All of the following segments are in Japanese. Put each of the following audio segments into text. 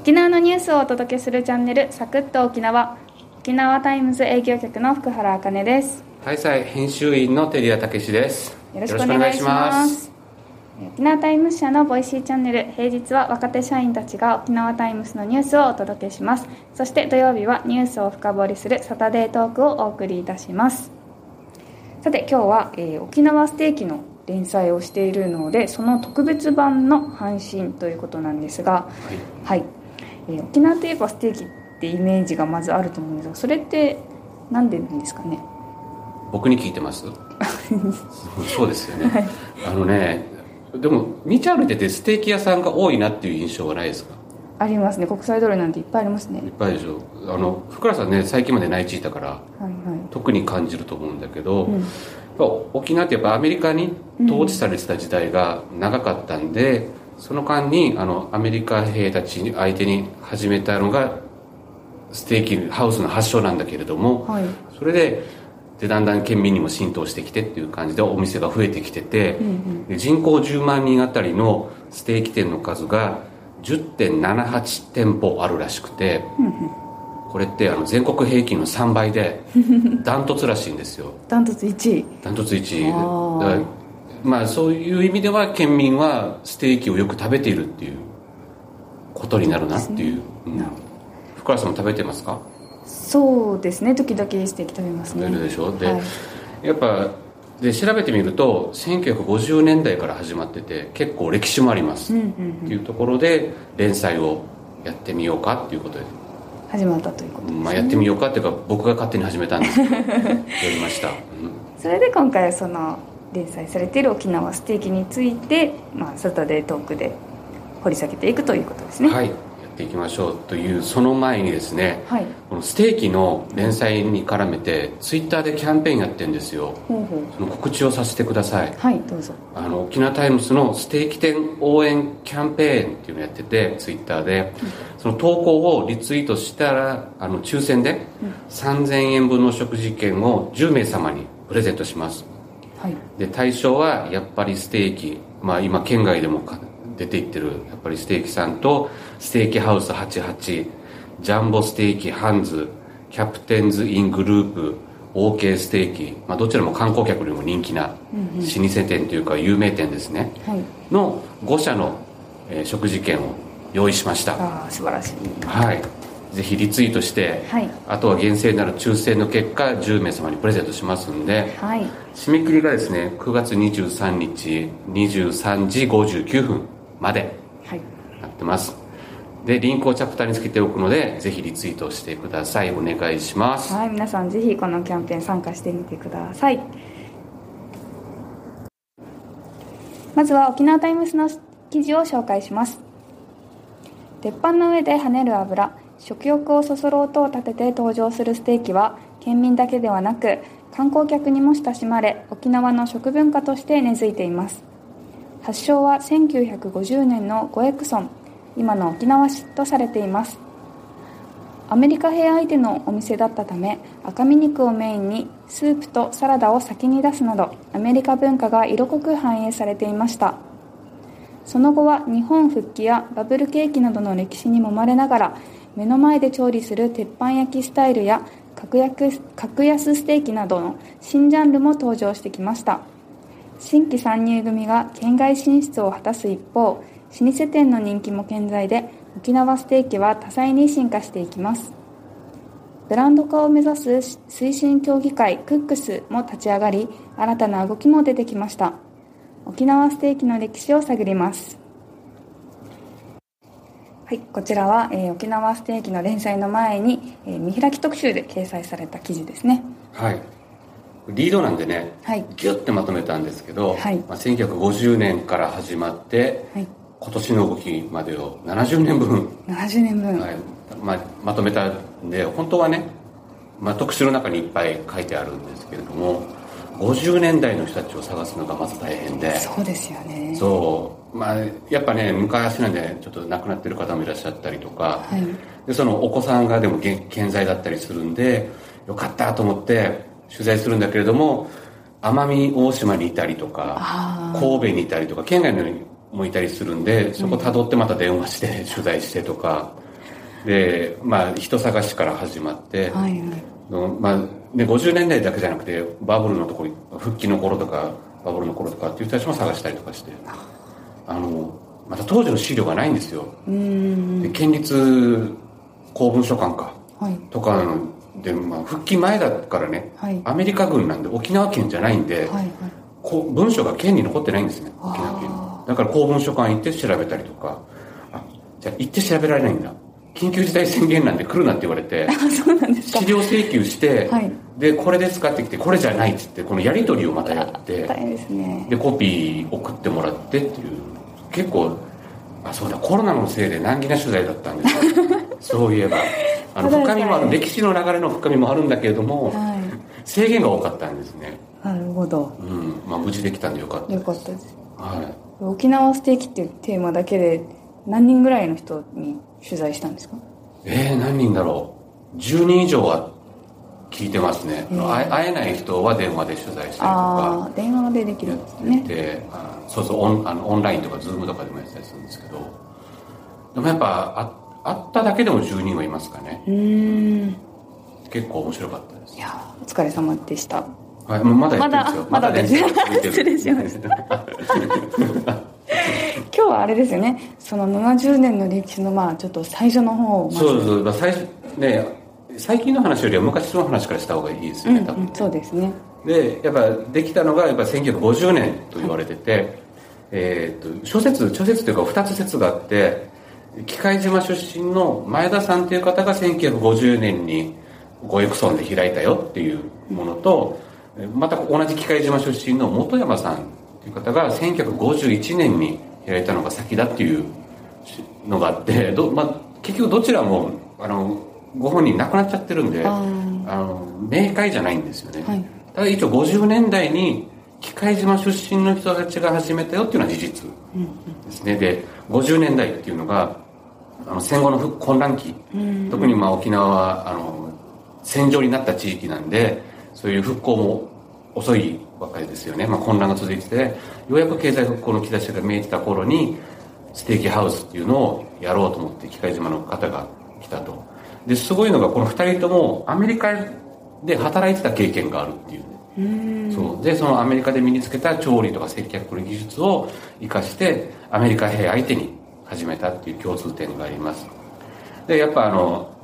沖縄のニュースをお届けするチャンネルサクッと沖縄。沖縄タイムズ営業局の福原茜です。はいさい編集員の照屋武史です。よろしくお願いします。沖縄タイムズ社のボイシーチャンネル平日は若手社員たちが沖縄タイムズのニュースをお届けします。そして土曜日はニュースを深掘りするサタデートークをお送りいたします。さて今日は、えー、沖縄ステーキの連載をしているのでその特別版の配信ということなんですが、はい、はい、えー、沖縄といえばステーキってイメージがまずあると思うんですがそれって何でなんですかね？僕に聞いてます？そうですよね、はい、あのねでも道歩いててステーキ屋さんが多いなっていう印象はないですか？ありますね。国際通りなんていっぱいありますね。いっぱいでしょ。あの福原さんね最近まで内地いたから、はいはい、特に感じると思うんだけど、うん、沖縄ってやっぱアメリカに統治されてた時代が長かったんで、うん、その間にあのアメリカ兵たちに相手に始めたのがステーキハウスの発祥なんだけれども、はい、それででだんだん県民にも浸透してきてっていう感じでお店が増えてきてて、うんうん、人口10万人あたりのステーキ店の数が10.78店舗あるらしくて、うんうん、これってあの全国平均の3倍で ダントツらしいんですよ。ダントツ1位。ダントツ1位まあそういう意味では県民はステーキをよく食べているっていうことになるなっていう、ねうん、福原さんも食べてますか？そうですね。時々ステーキ食べますね。食べるでしょ？で、はい、やっぱで調べてみると1950年代から始まってて結構歴史もあります、うんうんうん、っていうところで連載をやってみようかっていうことで。始まったということです、ね、まあ、やってみようかっていうか僕が勝手に始めたんですけど やりました、うん、それで今回はその連載されている沖縄ステーキについて、まあ、サタデートークで掘り下げていくということですね。はいていきましょうというその前にですね、はい、このステーキの連載に絡めてツイッターでキャンペーンやってるんですよ。ほうほう。その告知をさせてください。はいどうぞ。あの沖縄タイムスのステーキ店応援キャンペーンっていうのをやっててツイッターで、その投稿をリツイートしたらあの抽選で3000円分の食事券を10名様にプレゼントしますはい、で対象はやっぱりステーキ、まあ、今県外でも出ていってるやっぱりステーキさんとステーキハウス88ジャンボステーキハンズキャプテンズ・イン・グループ OK ステーキ、まあ、どちらも観光客にも人気な老舗店というか有名店ですね、はい、の5社の、えー、食事券を用意しました。ああ素晴らしい。はいぜひリツイートして、はい、あとは厳正なる抽選の結果10名様にプレゼントしますんで、はい、締め切りがですね9月23日23時59分までなってます、はい、でリンクをチャプターにつけておくのでぜひリツイートしてください。お願いします。はい皆さんぜひこのキャンペーン参加してみてください。まずは沖縄タイムスの記事を紹介します。鉄板の上で跳ねる油食欲をそそる音を立てて登場するステーキは県民だけではなく観光客にも親しまれ沖縄の食文化として根付いています。発祥は1950年のゴエクソン今の沖縄市とされています。アメリカ兵相手のお店だったため赤身肉をメインにスープとサラダを先に出すなどアメリカ文化が色濃く反映されていました。その後は日本復帰やバブル景気などの歴史に揉まれながら目の前で調理する鉄板焼きスタイルや格安格安ステーキなどの新ジャンルも登場してきました。新規参入組が県外進出を果たす一方老舗店の人気も健在で沖縄ステーキは多彩に進化していきます。ブランド化を目指す推進協議会クックスも立ち上がり新たな動きも出てきました。沖縄ステーキの歴史を探ります。はい、こちらは、えー、沖縄ステーキの連載の前に、えー、見開き特集で掲載された記事ですね。はい。リードなんでね、はい、ギュッてまとめたんですけど、はい。まあ、1950年から始まって、はい、今年の動きまでを70年分。70年分、はい。まあ、まとめたんで本当はね、まあ、特集の中にいっぱい書いてあるんですけれども50年代の人たちを探すのがまず大変で。そうですよね。そう。まあやっぱね昔なんでちょっと亡くなってる方もいらっしゃったりとか、はい、でそのお子さんがでも健在だったりするんでよかったと思って取材するんだけれども奄美大島にいたりとか神戸にいたりとか県外のにもいたりするんでそこたどってまた電話して取材してとか。でまあ人探しから始まって、はいはい。のまあね、50年代だけじゃなくてバブルのとこ復帰の頃とかバブルの頃とかっていう人たちも探したりとかして。あのまた当時の資料がないんですよ。で県立公文書館か。はい。とかで、まあ、復帰前だからね、はい。アメリカ軍なんで沖縄県じゃないんで、はいはい。文書が県に残ってないんですね沖縄県。だから公文書館行って調べたりとか。あじゃあ行って調べられないんだ緊急事態宣言なんで来るなって言われて あそうなんですか。資料請求して、はい。でこれで使ってきてこれじゃないっつってこのやり取りをまたやって大変ですね。でコピー送ってもらってっていう結構あそうだコロナのせいで難儀な取材だったんですよ。そういえば。あの深みもある歴史の流れの深みもあるんだけれどもは制限が多かったんですね。いなるほど。うん。まあ無事できたんでよかったよかったです。はい。沖縄ステーキっていうテーマだけで何人ぐらいの人に取材したんですか？えー、何人だろう。10人以上は聞いてますね、えー。会えない人は電話で取材したりとかああ電話でできるんですね。であそうそうオンあのオンラインとか Zoom とかでもやってたりするんですけどでもやっぱあ会っただけでも10人はいますかね。うーん。結構面白かったです。いやお疲れ様でした。はい、まだやってるんですよ。まだまだです連載が続いてる。失礼しまし 今日はあれですよね。その70年の歴史のまあちょっと最初の方をそうそう、まあ、最初、ね、最近の話よりは昔の話からした方がいいですよね、多分うんうん、そうですね。で、やっぱできたのが、やっぱ1950年と言われてて、えーっと、諸説、諸説というか二つ説があって、機械島出身の前田さんという方が1950年に五育村で開いたよっていうものと、また同じ機械島出身の本山さんという方が1951年に開いたのが先だっていうのがあって、どまあ、結局どちらもあのご本人亡くなっちゃってるんでああの明快じゃないんですよね、はい。ただ一応50年代に機械島出身の人たちが始めたよっていうのは事実ですね、で50年代っていうのがあの戦後の復混乱期、特にまあ沖縄はあの戦場になった地域なんでそういう復興も遅いばっかりですよね、まあ、混乱が続いててようやく経済復興の兆しが見えてた頃にステーキハウスっていうのをやろうと思って機械島の方が来たと。ですごいのがこの2人ともアメリカで働いてた経験があるっていう。そう。でそのアメリカで身につけた調理とか接客の技術を生かしてアメリカ兵相手に始めたっていう共通点があります。でやっぱあの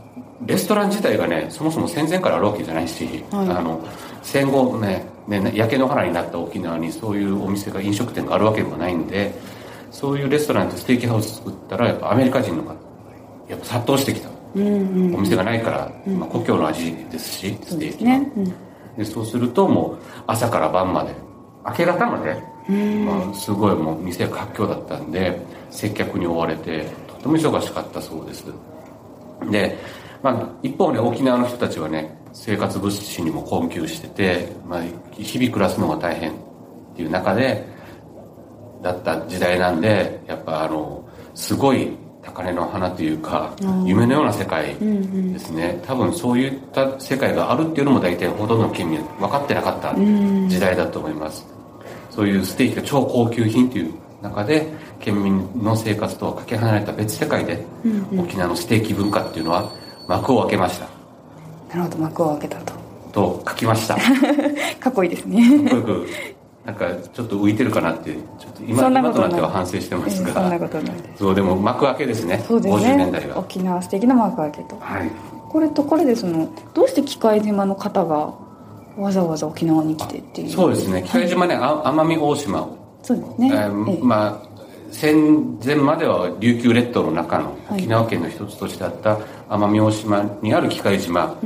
レストラン自体がねそもそも戦前からあるわけじゃないし、はい。あの戦後ねね焼け野原になった沖縄にそういうお店が飲食店があるわけでもないんでそういうレストランとステーキハウス作ったらやっぱアメリカ人の方やっぱ殺到してきた、お店がないから、まあ、故郷の味ですしステーキはね、うん。でそうするともう朝から晩まで明け方まで、まあ、すごいもう店が活況だったんで接客に追われてとても忙しかったそうです。で、まあ、一方ね沖縄の人たちはね生活物資にも困窮してて、まあ、日々暮らすのが大変っていう中でだった時代なんでやっぱあのすごい高嶺の花というか夢のような世界ですね。多分そういった世界があるっていうのも大体ほとんどの県民は分かってなかった時代だと思います。そういうステーキが超高級品という中で県民の生活とはかけ離れた別世界で沖縄のステーキ文化っていうのは幕を開けましたなるほど幕を開けたと。と書きました。か かっこいいですね。っこよくなんかちょっと浮いてるかなってちょっと今となっては反省してますが、ええそんなことないです。そうでも幕開けですね。そうです50年代がね沖縄素敵な幕開けと。はい。これとこれでそのどうして機械島の方がわざわざ沖縄に来てっていう？そうですね。北島ね、あ奄美大島。そうですね、えーええ。まあ戦前までは琉球列島の中のはい沖縄県の一つとしてあった奄美大島にある機械島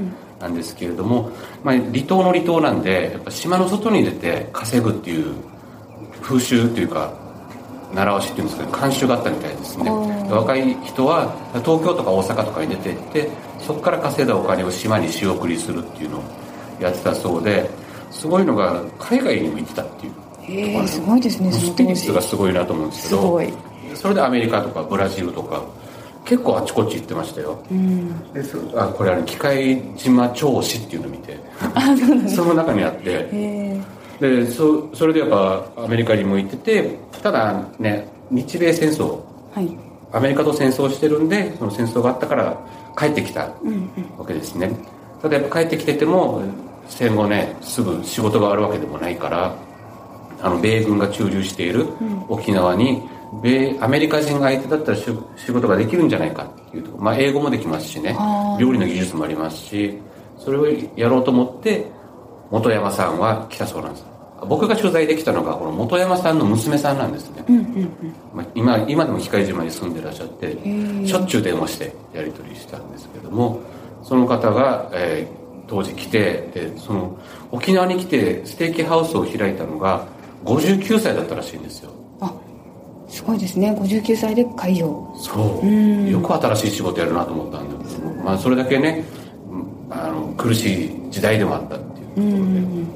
なんですけれども、まあ、離島の離島なんでやっぱ島の外に出て稼ぐっていう風習というか習わしっていうんですか慣習があったみたいですね。若い人は東京とか大阪とかに出てってそこから稼いだお金を島に仕送りするっていうのをやってたそうですごいのが海外にも行ってたっていうへえす。ごいですねスピリがすごいなと思うんですけどそれでアメリカとかブラジルとか結構あちこち行ってましたよ、でそあこれあの機械島町史っていうのを見て。その中にあって。でそそれでやっぱアメリカにも行っててただね日米戦争。はい。アメリカと戦争してるんでその戦争があったから帰ってきたわけですね、ただやっぱ帰ってきてても戦後ねすぐ仕事があるわけでもないからあの米軍が駐留している沖縄に、米アメリカ人が相手だったら仕仕事ができるんじゃないかっていうとまあ、英語もできますしね。料理の技術もありますしそれをやろうと思って本山さんは来たそうなんです。僕が取材できたのがこの本山さんの娘さんなんですね、まあ、今今でも光島に住んでらっしゃってしょっちゅう電話してやり取りしたんですけどもその方が、えー当時来てでその沖縄に来てステーキハウスを開いたのが59歳だったらしいんですよ。あすごいですね。59歳で開業。そう。よく新しい仕事やるなと思ったんだけど、まあ、それだけねあの苦しい時代でもあったっていう。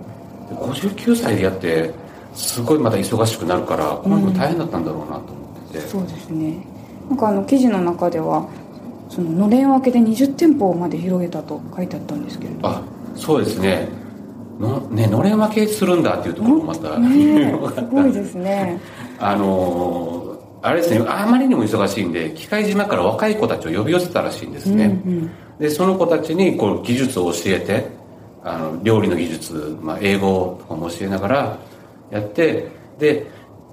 ことでで59歳でやってすごいまた忙しくなるからこの人大変だったんだろうなと思ってて、そうですね。なんかあの記事の中ではそののれん分けで20店舗まで広げたと書いてあったんですけれど。あそうですねのねのれん分けするんだっていうところもまた、ね すごいですね。あのーあれですねあまりにも忙しいんで機械島から若い子たちを呼び寄せたらしいんですね、でその子たちにこう技術を教えてあの料理の技術、まあ、英語とかも教えながらやってで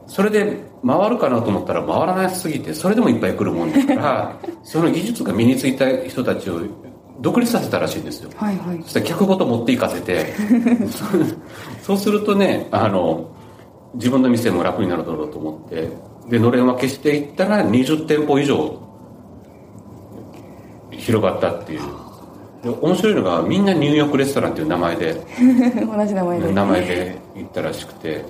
それで回るかなと思ったら回らなすぎてそれでもいっぱい来るもんだから その技術が身についた人たちを独立させたらしいんですよ。はいはい。そしたら客ごと持っていかせて。そ うそうするとねあの自分の店も楽になるだろうと思って。でのれん分けしていったら20店舗以上広がったっていう。で面白いのがみんなニューヨークレストランっていう名前で 同じ名前で。名前で行ったらしくて。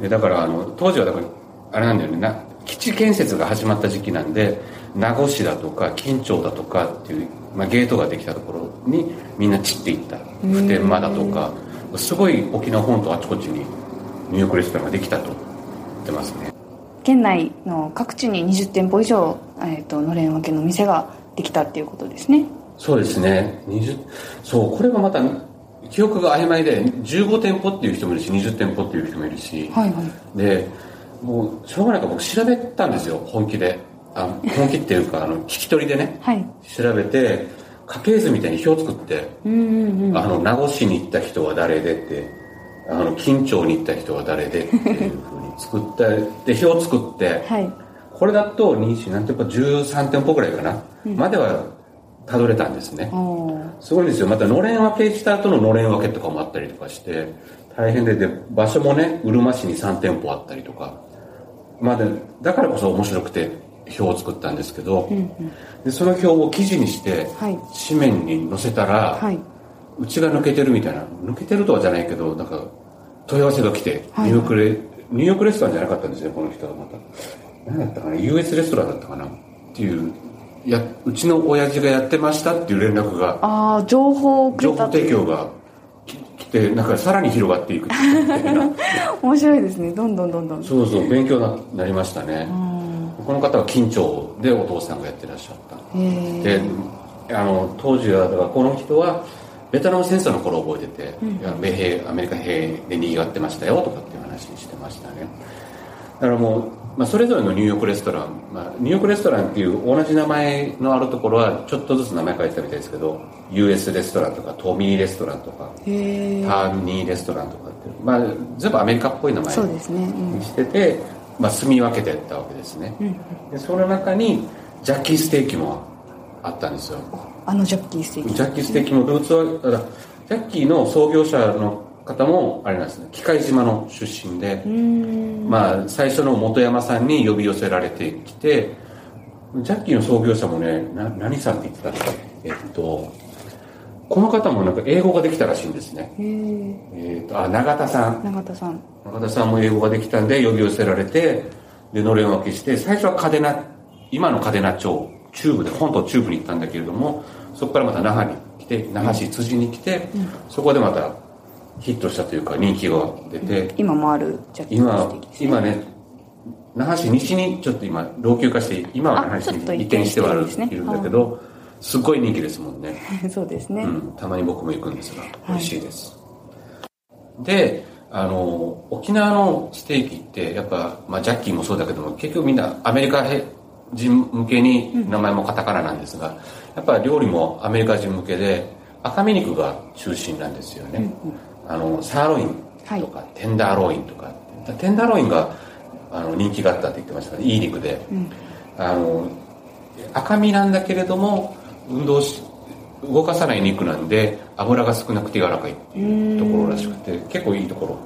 でだからあの当時はだからあれなんだよね。な基地建設が始まった時期なんで名護市だとか金町だとかっていう、まあ、ゲートができたところにみんな散っていった。普天間だとかすごい沖縄本島あちこちにニューヨークレストランができたと言ってますね。県内の各地に20店舗以上、えー、とのれん分けの店ができたっていうことですね。そうですね。20そうこれがまた記憶が曖昧で15店舗っていう人もいるし20店舗っていう人もいるし、はいはい。でもうしょうがないから僕調べたんですよ本気であ本気っていうかあの聞き取りでねはい。調べて家系図みたいに表作って、うんうんうん。あの名護市に行った人は誰でってあの金町に行った人は誰でっていうふうに作ったで表作って、はい。これだと2何店舗13店舗ぐらいかな、まではたどれたんですね。すごいですよ。またのれん分けした後ののれん分けとかもあったりとかして大変でで場所もねうるま市に3店舗あったりとか。まあでだからこそ面白くて表を作ったんですけど、でその表を記事にして、はい。紙面に載せたら、はい。うちが抜けてるみたいな抜けてるとはじゃないけどなんか問い合わせが来て、はい。ニューヨークレニューヨークレストランじゃなかったんですねこの人はまた。何だったかな US レストランだったかなっていうやうちの親父がやってましたっていう連絡がああ情報情報提供がき来てなんかさらに広がっていく 面白いですね。どんどんどんどん。そうそう勉強になりましたねこの方は金町でお父さんがやってらっしゃった。であの当時はだからこの人はベトナム戦争の頃覚えてて、いや米兵アメリカ兵でにぎわってましたよとかっていう話してましたね。だからもう、まあ、それぞれのニューヨークレストラン、まあ、ニューヨークレストランっていう同じ名前のあるところはちょっとずつ名前変えてたみたいですけど US レストランとかトミーレストランとかターニーレストランとかっていう、まあ、全部アメリカっぽい名前そうですね、うん。にしてて、まあ、住み分けてったわけですね、でその中にジャッキーステーキもあったんですよ。あのジャッキーステーキ。ジャッキーステーキもルーツはジャッキーの創業者の方もあれなんですね。機械島の出身で、まあ、最初の本山さんに呼び寄せられてきてジャッキーの創業者もねな何さんって言ってたっけ？えっとこの方もなんか英語ができたらしいんですね、へええっとあ永田さん。永田さん。中田さんも英語ができたんで呼び寄せられてでのれん分けして最初は嘉手納今の嘉手納町中部で本島中部に行ったんだけれどもそこからまた那覇に来て那覇市辻に来て、そこでまたヒットしたというか人気が出て今もあるジャッキース今今ね那覇市西にちょっと今老朽化して今は那覇市に移転してはいるんだけどすっごい人気ですもんね。そうですね、うん、たまに僕も行くんですがい。美味しいです、であの沖縄のステーキってやっぱ、まあ、ジャッキーもそうだけども結局みんなアメリカへ人向けに名前もカタカナなんですが、やっぱり料理もアメリカ人向けで赤身肉が中心なんですよね、あのサーロインとか、テンダーロインとか。テンダーロインがあの人気があったって言ってましたねいい肉で、あの赤身なんだけれども運動し動かさない肉なんで油が少なくて柔らかいっていうところらしくて結構いいところ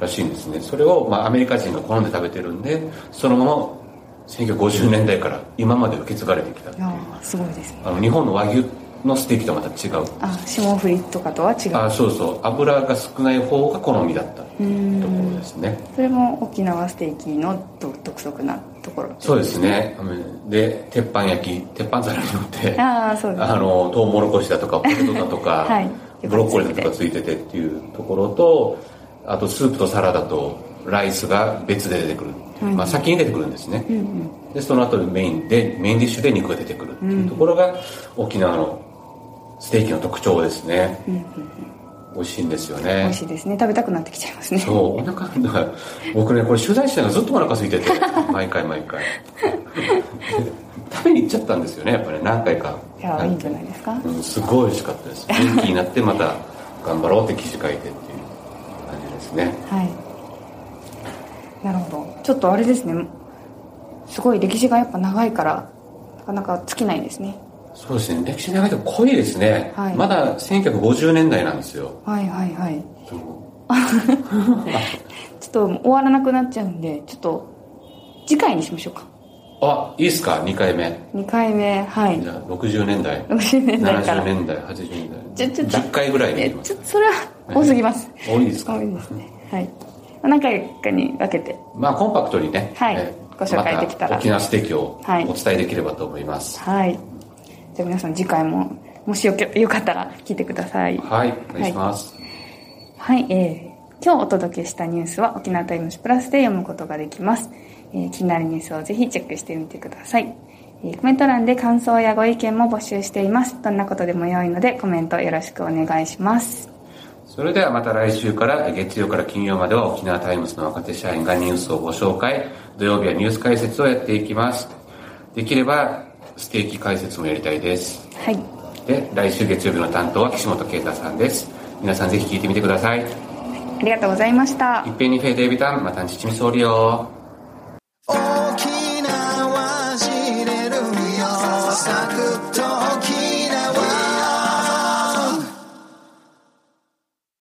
らしいんですね。それを、まあ、アメリカ人が好んで食べてるんでそのまま1950年代から今まで受け継がれてきたっていう。すごいですね。あの日本の和牛のステーキとはまた違う。あ霜降りとかとは違う。あそうそう。油が少ない方が好みだったっていうところですね。それも沖縄ステーキの独特なところ。そうですね。で鉄板焼き鉄板皿に乗ってああそうです、ね、あのトウモロコシだとかポテトだとか、はい、ブロッコリーだとかついててっていうところとあとスープとサラダとライスが別で出てくる、はい、まあ、先に出てくるんですね、うんうん、でその後メインでメインディッシュで肉が出てくるっていうところが沖縄のステーキの特徴ですね、うんうんうん美味しいんですよね。美味しいですね。食べたくなってきちゃいますね。そう。お腹僕ねこれ取材してたらずっとお腹空いてて 毎回毎回。食べに行っちゃったんですよねやっぱり何回か。いやいいんじゃないですか、うん、すごい美味しかったです。元気になってまた頑張ろうって記事書いてっていう感じですね。はい。なるほど。ちょっとあれですね。すごい歴史がやっぱ長いからなかなか尽きないですねそうですね。歴史長いと濃いですね、はい、まだ1950年代なんですよ。はいはいはい。ちょっと終わらなくなっちゃうんでちょっと次回にしましょうか。あいいっすか？2回目。2回目はい。じゃあ60年代。60年代から。70年代80年代。ちょちょ10回ぐらいでちょそれは多すぎます、多いですか？多いですね。はい。何回かに分けて。まあコンパクトにね。はい、ご紹介できたら、沖縄ステーキをお伝えできればと思います。はいじゃあ皆さん次回ももしよよかったら聞いてください。はいお願いします。はい、はい、えー、今日お届けしたニュースは沖縄タイムズプラスで読むことができます、えー、気になるニュースをぜひチェックしてみてください、えー、コメント欄で感想やご意見も募集しています。どんなことでも良いのでコメントよろしくお願いします。それではまた来週から月曜から金曜までは沖縄タイムズの若手社員がニュースをご紹介土曜日はニュース解説をやっていきます。できればステーキ解説もやりたいです。はい。で、来週月曜日の担当は岸本啓太さんです。皆さんぜひ聞いてみてください。ありがとうございました。一平二平デイビタン、また日み総理りよ。